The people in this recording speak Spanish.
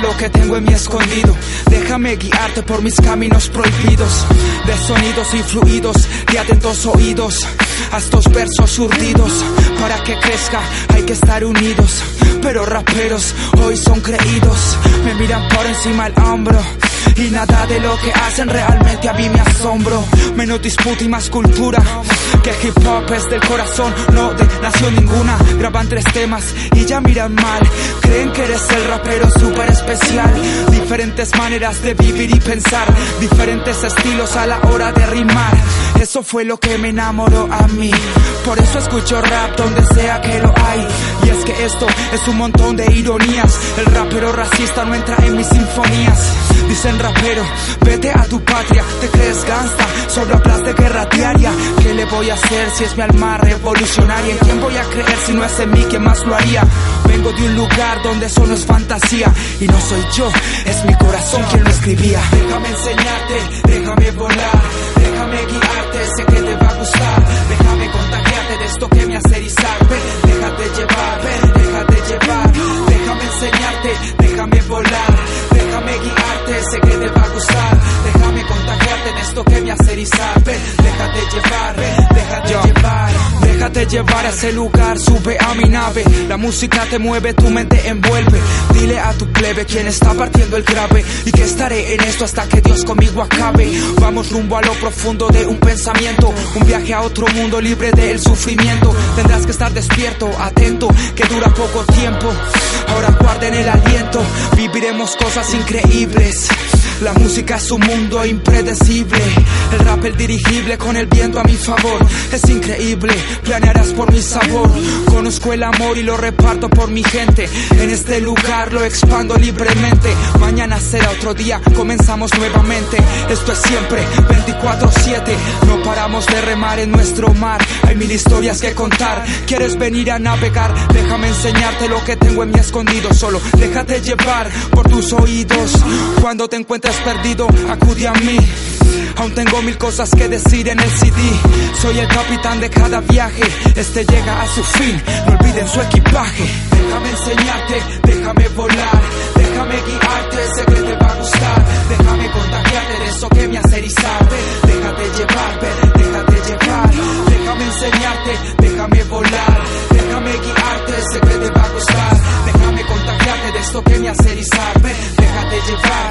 Lo que tengo en mi escondido. Déjame guiarte por mis caminos prohibidos. De sonidos y fluidos, de atentos oídos. A estos versos urdidos. Para que crezca hay que estar unidos. Pero raperos hoy son creídos. Me miran por encima del hombro. Y nada de lo que hacen realmente a mí me asombro. Menos disputa y más cultura. Que hip hop es del corazón, no de nación ninguna. Graban tres temas y ya miran mal. Creen que eres el rapero súper especial. Diferentes maneras de vivir y pensar. Diferentes estilos a la hora de rimar. Eso fue lo que me enamoró a mí. Por eso escucho rap donde sea que lo hay. Y es que esto es un montón de ironías. El rapero racista no entra en mis sinfonías. Dicen rapero, vete a tu patria, te crees gangsta, solo hablas de guerra diaria. ¿Qué le voy a hacer si es mi alma revolucionaria? ¿En quién voy a creer si no es en mí quien más lo haría? Vengo de un lugar donde eso no es fantasía y no soy yo, es mi corazón quien lo escribía. Déjame enseñarte, llevar a ese lugar, sube a mi nave. La música te mueve, tu mente envuelve. Dile a tu plebe quién está partiendo el grave. Y que estaré en esto hasta que Dios conmigo acabe. Vamos rumbo a lo profundo de un pensamiento. Un viaje a otro mundo libre del sufrimiento. Tendrás que estar despierto, atento, que dura poco tiempo. Ahora guarden el aliento, viviremos cosas increíbles. La música es un mundo impredecible. El rap el dirigible con el viento a mi favor. Es increíble, planearás por mi sabor. Conozco el amor y lo reparto por mi gente. En este lugar lo expando libremente. Mañana será otro día, comenzamos nuevamente. Esto es siempre 24-7. No paramos de remar en nuestro mar. Hay mil historias que contar. ¿Quieres venir a navegar? Déjame enseñarte lo que tengo en mi escondido. Solo déjate llevar por tus oídos. Cuando te encuentres perdido, acude a mí. Aún tengo mil cosas que decir en el CD. Soy el capitán de cada viaje. Este llega a su fin. No olviden su equipaje. Déjame enseñarte, déjame volar, déjame guiarte. Sé que te va a gustar. Déjame contagiarte de eso que me hace erizarte. Déjate llevar, déjate llevar. Déjame enseñarte, déjame volar, déjame guiarte. Sé que te va a gustar. Déjame contagiarte de esto que me hace erizarte. Déjate llevar.